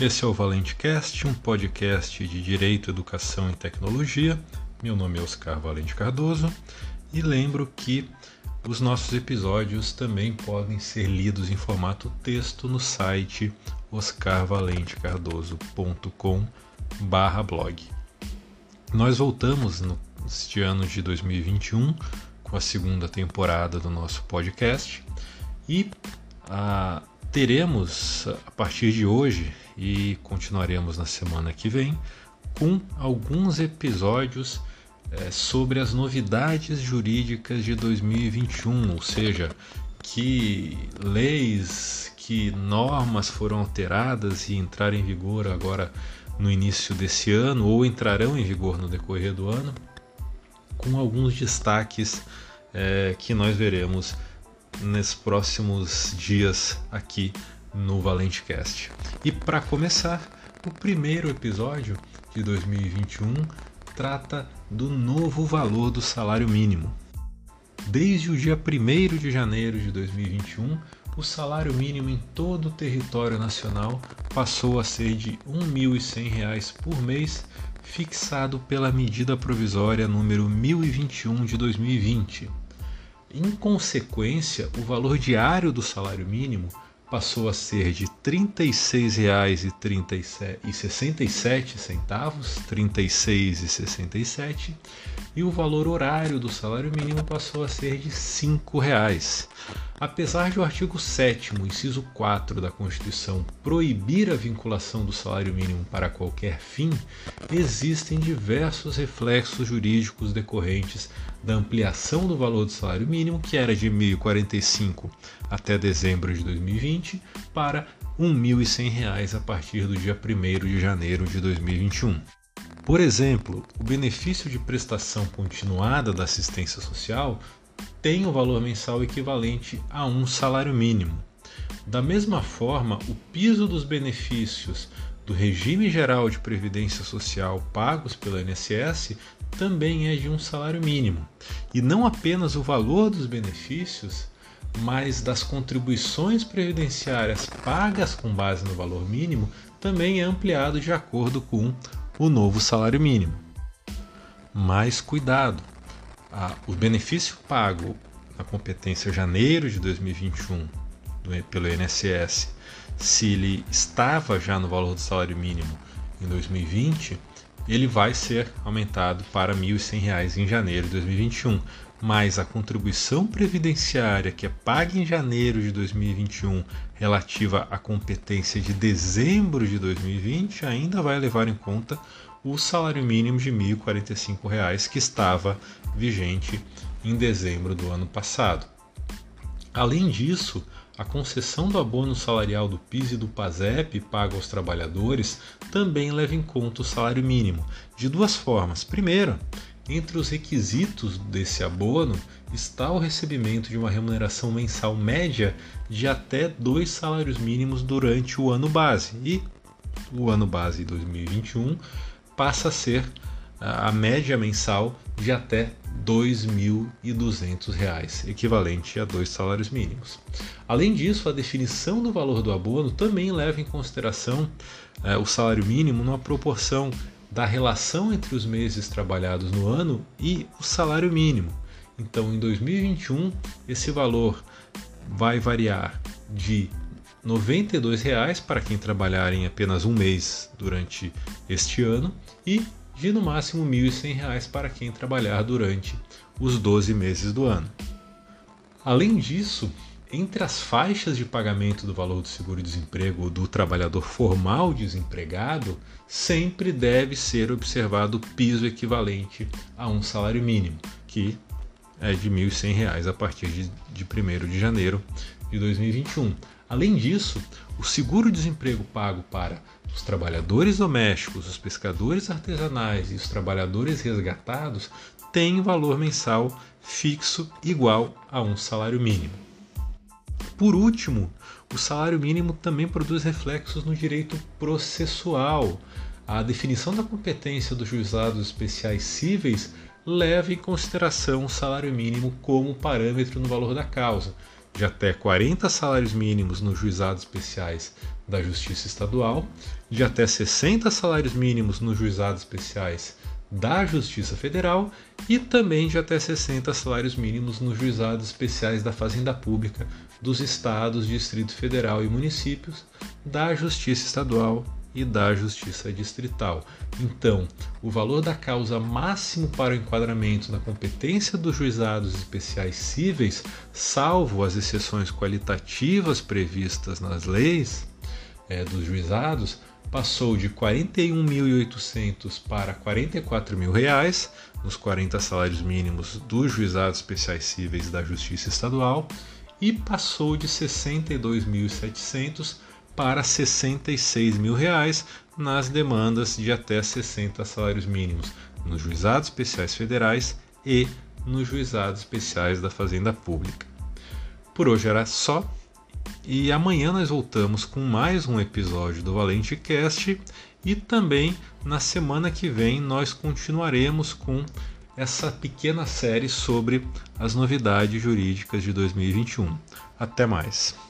Esse é o Valente Cast, um podcast de Direito, Educação e Tecnologia. Meu nome é Oscar Valente Cardoso e lembro que os nossos episódios também podem ser lidos em formato texto no site oscarvalentecardoso.com/blog. Nós voltamos neste ano de 2021 com a segunda temporada do nosso podcast e ah, teremos a partir de hoje e continuaremos na semana que vem com alguns episódios é, sobre as novidades jurídicas de 2021, ou seja, que leis, que normas foram alteradas e entraram em vigor agora no início desse ano ou entrarão em vigor no decorrer do ano, com alguns destaques é, que nós veremos nesses próximos dias aqui no Valente Cast. E para começar, o primeiro episódio de 2021 trata do novo valor do salário mínimo. Desde o dia 1 de janeiro de 2021, o salário mínimo em todo o território nacional passou a ser de R$ 1.100 por mês, fixado pela medida provisória número 1021 de 2020. Em consequência, o valor diário do salário mínimo passou a ser de R$ 36,67 centavos, 36,67, e o valor horário do salário mínimo passou a ser de R$ 5,00. Apesar de o artigo 7 inciso 4 da Constituição proibir a vinculação do salário mínimo para qualquer fim, existem diversos reflexos jurídicos decorrentes da ampliação do valor do salário mínimo, que era de R$ 1.045 até dezembro de 2020, para R$ 1.100 a partir do dia 1 de janeiro de 2021. Por exemplo, o benefício de prestação continuada da assistência social tem o um valor mensal equivalente a um salário mínimo. Da mesma forma, o piso dos benefícios do regime geral de previdência social pagos pelo INSS também é de um salário mínimo. E não apenas o valor dos benefícios, mas das contribuições previdenciárias pagas com base no valor mínimo também é ampliado de acordo com o novo salário mínimo. Mas cuidado, o benefício pago na competência janeiro de 2021 do, pelo INSS, se ele estava já no valor do salário mínimo em 2020, ele vai ser aumentado para R$ 1.100 em janeiro de 2021. Mas a contribuição previdenciária que é paga em janeiro de 2021 relativa à competência de dezembro de 2020 ainda vai levar em conta o salário mínimo de R$ 1.045 que estava vigente em dezembro do ano passado. Além disso, a concessão do abono salarial do PIS e do PASEP pago aos trabalhadores também leva em conta o salário mínimo, de duas formas. Primeiro, entre os requisitos desse abono está o recebimento de uma remuneração mensal média de até dois salários mínimos durante o ano base. E o ano base 2021 passa a ser a média mensal de até R$ 2.200, equivalente a dois salários mínimos. Além disso, a definição do valor do abono também leva em consideração é, o salário mínimo numa proporção da relação entre os meses trabalhados no ano e o salário mínimo. Então, em 2021, esse valor vai variar de R$ 92,00 para quem trabalhar em apenas um mês durante este ano e de no máximo R$ 1.100 para quem trabalhar durante os 12 meses do ano. Além disso, entre as faixas de pagamento do valor do seguro-desemprego do trabalhador formal desempregado, sempre deve ser observado o piso equivalente a um salário mínimo, que é de R$ 1.100 a partir de, de 1 de janeiro de 2021. Além disso, o seguro-desemprego pago para os trabalhadores domésticos, os pescadores artesanais e os trabalhadores resgatados tem valor mensal fixo igual a um salário mínimo. Por último, o salário mínimo também produz reflexos no direito processual. A definição da competência dos juizados especiais cíveis leva em consideração o salário mínimo como parâmetro no valor da causa. De até 40 salários mínimos nos juizados especiais da Justiça Estadual, de até 60 salários mínimos nos juizados especiais da Justiça Federal e também de até 60 salários mínimos nos juizados especiais da Fazenda Pública dos estados, Distrito Federal e municípios, da Justiça Estadual e da Justiça Distrital. Então, o valor da causa máximo para o enquadramento na competência dos juizados especiais cíveis, salvo as exceções qualitativas previstas nas leis é, dos juizados, passou de 41.800 para 44 mil reais nos 40 salários mínimos dos juizados especiais cíveis da Justiça Estadual e passou de 62.700 para 66 mil reais nas demandas de até 60 salários mínimos nos juizados especiais federais e nos juizados especiais da Fazenda Pública. Por hoje era só e amanhã nós voltamos com mais um episódio do Valente Cast e também na semana que vem nós continuaremos com essa pequena série sobre as novidades jurídicas de 2021. Até mais.